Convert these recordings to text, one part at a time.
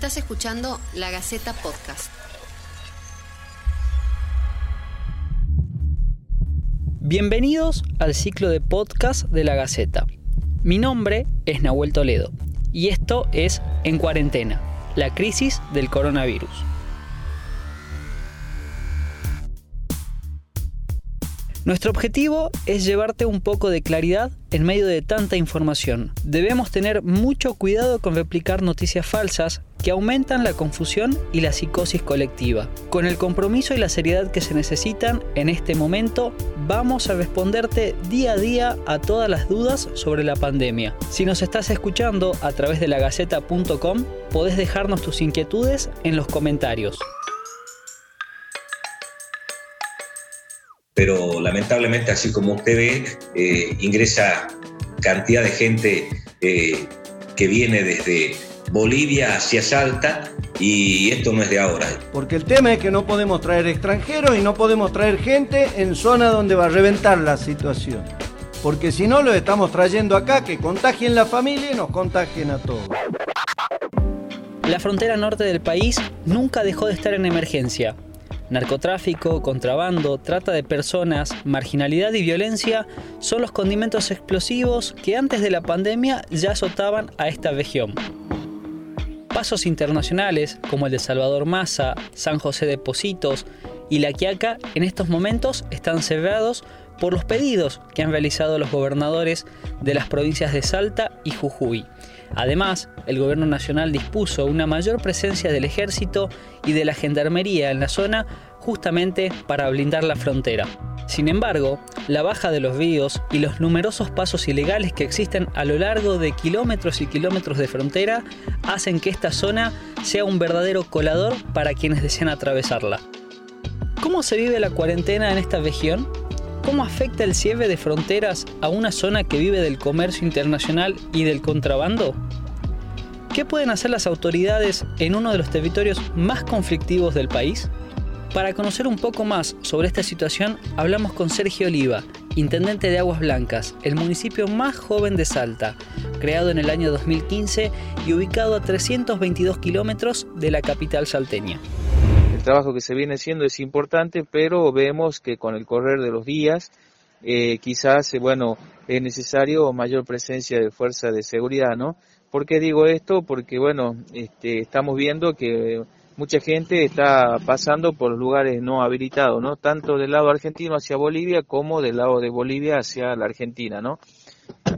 Estás escuchando La Gaceta Podcast. Bienvenidos al ciclo de podcast de La Gaceta. Mi nombre es Nahuel Toledo y esto es En Cuarentena, la crisis del coronavirus. Nuestro objetivo es llevarte un poco de claridad en medio de tanta información. Debemos tener mucho cuidado con replicar noticias falsas que aumentan la confusión y la psicosis colectiva. Con el compromiso y la seriedad que se necesitan en este momento, vamos a responderte día a día a todas las dudas sobre la pandemia. Si nos estás escuchando a través de lagaceta.com, podés dejarnos tus inquietudes en los comentarios. Pero lamentablemente, así como usted ve, eh, ingresa cantidad de gente eh, que viene desde Bolivia hacia Salta y esto no es de ahora. Porque el tema es que no podemos traer extranjeros y no podemos traer gente en zona donde va a reventar la situación. Porque si no, lo estamos trayendo acá, que contagien la familia y nos contagien a todos. La frontera norte del país nunca dejó de estar en emergencia. Narcotráfico, contrabando, trata de personas, marginalidad y violencia son los condimentos explosivos que antes de la pandemia ya azotaban a esta región. Pasos internacionales como el de Salvador Massa, San José de Positos y La Quiaca en estos momentos están cerrados por los pedidos que han realizado los gobernadores de las provincias de Salta y Jujuy. Además, el gobierno nacional dispuso una mayor presencia del ejército y de la gendarmería en la zona justamente para blindar la frontera. Sin embargo, la baja de los ríos y los numerosos pasos ilegales que existen a lo largo de kilómetros y kilómetros de frontera hacen que esta zona sea un verdadero colador para quienes desean atravesarla. ¿Cómo se vive la cuarentena en esta región? ¿Cómo afecta el cierre de fronteras a una zona que vive del comercio internacional y del contrabando? ¿Qué pueden hacer las autoridades en uno de los territorios más conflictivos del país? Para conocer un poco más sobre esta situación, hablamos con Sergio Oliva, intendente de Aguas Blancas, el municipio más joven de Salta, creado en el año 2015 y ubicado a 322 kilómetros de la capital salteña. El trabajo que se viene haciendo es importante, pero vemos que con el correr de los días, eh, quizás, eh, bueno, es necesario mayor presencia de fuerza de seguridad, ¿no? ¿Por qué digo esto? Porque, bueno, este, estamos viendo que mucha gente está pasando por lugares no habilitados, ¿no? Tanto del lado argentino hacia Bolivia como del lado de Bolivia hacia la Argentina, ¿no?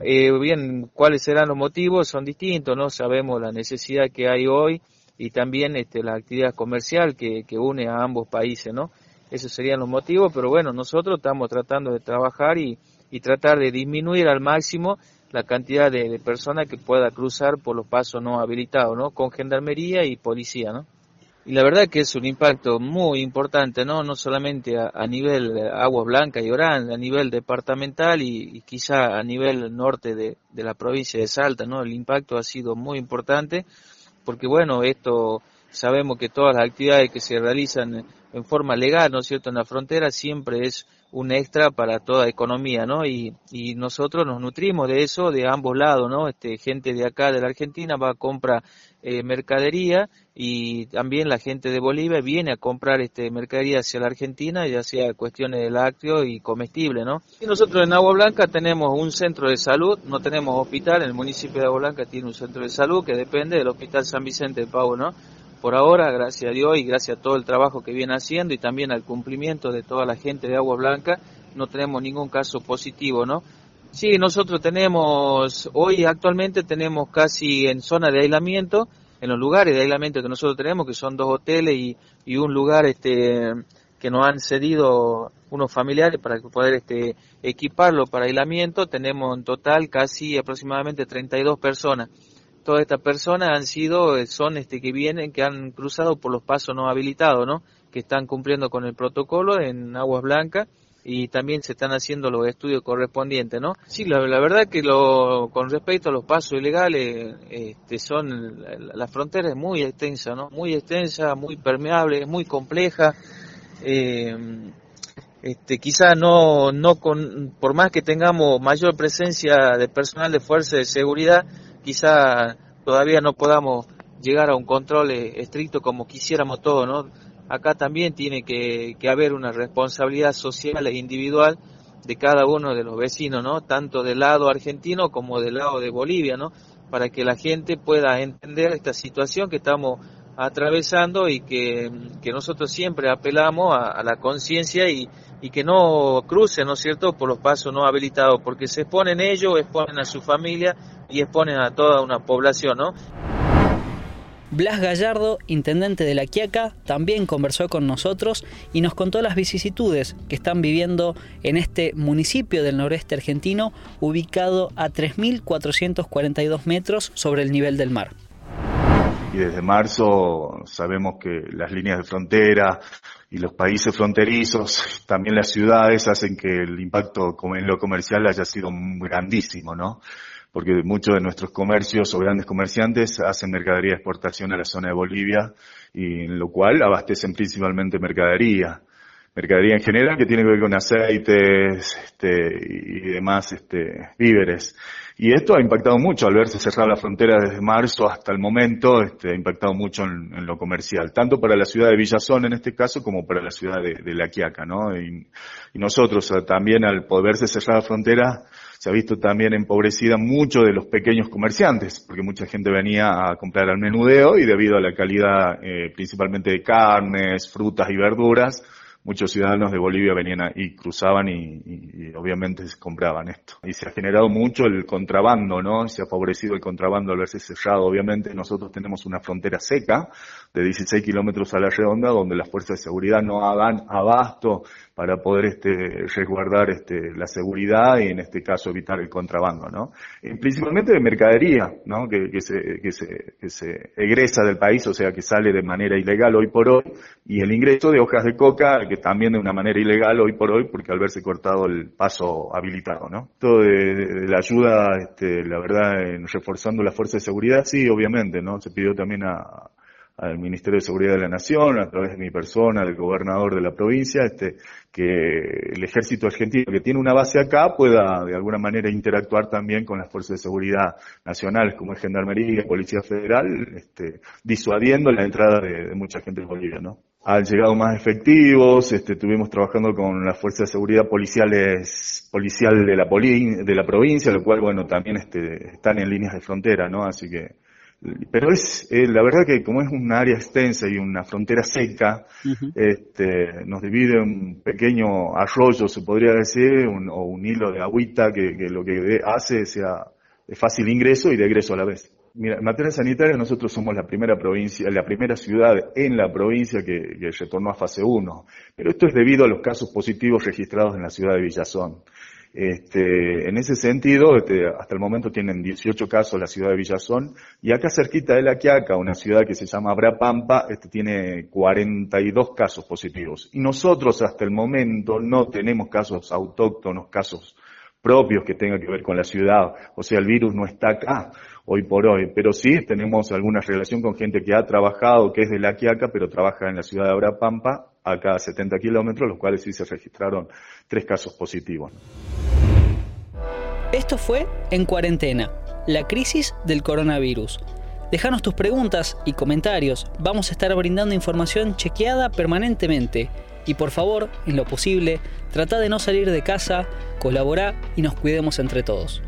Eh, bien, ¿cuáles serán los motivos? Son distintos, ¿no? Sabemos la necesidad que hay hoy y también este, la actividad comercial que, une a ambos países, ¿no? Esos serían los motivos, pero bueno, nosotros estamos tratando de trabajar y, y tratar de disminuir al máximo la cantidad de, personas que pueda cruzar por los pasos no habilitados, ¿no? Con gendarmería y policía, ¿no? Y la verdad que es un impacto muy importante, ¿no? No solamente a, nivel Agua Blanca y Orán, a nivel departamental y, y quizá a nivel norte de, de, la provincia de Salta, ¿no? El impacto ha sido muy importante porque bueno, esto sabemos que todas las actividades que se realizan en forma legal, ¿no es cierto?, en la frontera siempre es un extra para toda economía, ¿no? Y, nosotros nos nutrimos de eso de ambos lados, ¿no? Este, gente de acá, de la Argentina, va a comprar eh, mercadería y también la gente de Bolivia viene a comprar este mercadería hacia la Argentina, ya sea cuestiones de lácteos y comestible, ¿no? Y nosotros en Agua Blanca tenemos un centro de salud, no tenemos hospital, el municipio de Agua Blanca tiene un centro de salud que depende del Hospital San Vicente de Pau, ¿no? Por ahora, gracias a Dios y gracias a todo el trabajo que viene haciendo y también al cumplimiento de toda la gente de Agua Blanca, no tenemos ningún caso positivo, ¿no? Sí, nosotros tenemos, hoy actualmente tenemos casi en zona de aislamiento, en los lugares de aislamiento que nosotros tenemos, que son dos hoteles y, y un lugar este que nos han cedido unos familiares para poder este, equiparlo para aislamiento, tenemos en total casi aproximadamente 32 personas todas estas personas han sido, eh, son este que vienen, que han cruzado por los pasos no habilitados, ¿no? Que están cumpliendo con el protocolo en Aguas Blancas y también se están haciendo los estudios correspondientes, ¿no? Sí, la, verdad que lo, con respecto a los pasos ilegales, este, son, la, frontera es muy extensa, ¿no? Muy extensa, muy permeable, muy compleja. Eh, este, quizá no, no con, por más que tengamos mayor presencia de personal de fuerza de seguridad, quizá todavía no podamos llegar a un control estricto como quisiéramos todos, ¿no? Acá también tiene que, que haber una responsabilidad social e individual de cada uno de los vecinos, ¿no? Tanto del lado argentino como del lado de Bolivia, ¿no? Para que la gente pueda entender esta situación que estamos atravesando y que, nosotros siempre apelamos a, la conciencia y, y, que no crucen, ¿no es cierto?, por los pasos no habilitados, porque se exponen ellos, exponen a su familia y exponen a toda una población, ¿no? Blas Gallardo, intendente de La Quiaca, también conversó con nosotros y nos contó las vicisitudes que están viviendo en este municipio del noreste argentino, ubicado a 3.442 metros sobre el nivel del mar. Y desde marzo sabemos que las líneas de frontera y los países fronterizos, también las ciudades, hacen que el impacto en lo comercial haya sido grandísimo, ¿no? Porque muchos de nuestros comercios o grandes comerciantes hacen mercadería de exportación a la zona de Bolivia y en lo cual abastecen principalmente mercadería. Mercadería en general que tiene que ver con aceites este, y demás este, víveres. Y esto ha impactado mucho al verse cerrada la frontera desde marzo hasta el momento, este, ha impactado mucho en, lo comercial, tanto para la ciudad de Villazón en este caso como para la ciudad de, La Quiaca, ¿no? Y, y nosotros también al poderse cerrar la frontera, se ha visto también empobrecida mucho de los pequeños comerciantes, porque mucha gente venía a comprar al menudeo y debido a la calidad eh, principalmente de carnes, frutas y verduras, muchos ciudadanos de Bolivia venían y cruzaban y, obviamente compraban esto. Y se ha generado mucho el contrabando, ¿no? Se ha favorecido el contrabando al verse cerrado. Obviamente nosotros tenemos una frontera seca de 16 kilómetros a la redonda donde las fuerzas de seguridad no hagan abasto para poder este, resguardar este, la seguridad y en este caso evitar el contrabando, ¿no? principalmente de mercadería, ¿no? Que, se, que, se, que se egresa del país, o sea, que sale de manera ilegal hoy por hoy, y el ingreso de hojas de coca, que también de una manera ilegal hoy por hoy, porque al verse cortado el paso habilitado, ¿no? Todo de, la ayuda, este, la verdad, en reforzando la fuerza de seguridad, sí, obviamente, ¿no? Se pidió también a, al Ministerio de Seguridad de la Nación, a través de mi persona, del gobernador de la provincia, este, que el ejército argentino que tiene una base acá pueda de alguna manera interactuar también con las fuerzas de seguridad nacionales como es Gendarmería, Policía Federal, este, disuadiendo la entrada de, mucha gente en Bolivia, ¿no? Han llegado más efectivos, este, estuvimos trabajando con las fuerzas de seguridad policiales, policial de la, de la provincia, lo cual, bueno, también este, están en líneas de frontera, ¿no? Así que pero es eh, la verdad que como es un área extensa y una frontera seca, este, nos divide un pequeño arroyo, se podría decir, o un hilo de agüita que, lo que hace sea de fácil ingreso y de egreso a la vez. Mira, en materia sanitaria nosotros somos la primera provincia, la primera ciudad en la provincia que, que retornó a fase 1, pero esto es debido a los casos positivos registrados en la ciudad de Villazón. Este, en ese sentido, este, hasta el momento tienen 18 casos la ciudad de Villazón y acá cerquita de La Quiaca, una ciudad que se llama Brapampa, este, tiene 42 casos positivos. Y nosotros hasta el momento no tenemos casos autóctonos, casos propios que tengan que ver con la ciudad. O sea, el virus no está acá hoy por hoy, pero sí tenemos alguna relación con gente que ha trabajado, que es de La Quiaca, pero trabaja en la ciudad de Brapampa a cada 70 kilómetros, los cuales sí se registraron tres casos positivos. Esto fue En Cuarentena, la crisis del coronavirus. Déjanos tus preguntas y comentarios, vamos a estar brindando información chequeada permanentemente. Y por favor, en lo posible, trata de no salir de casa, colabora y nos cuidemos entre todos.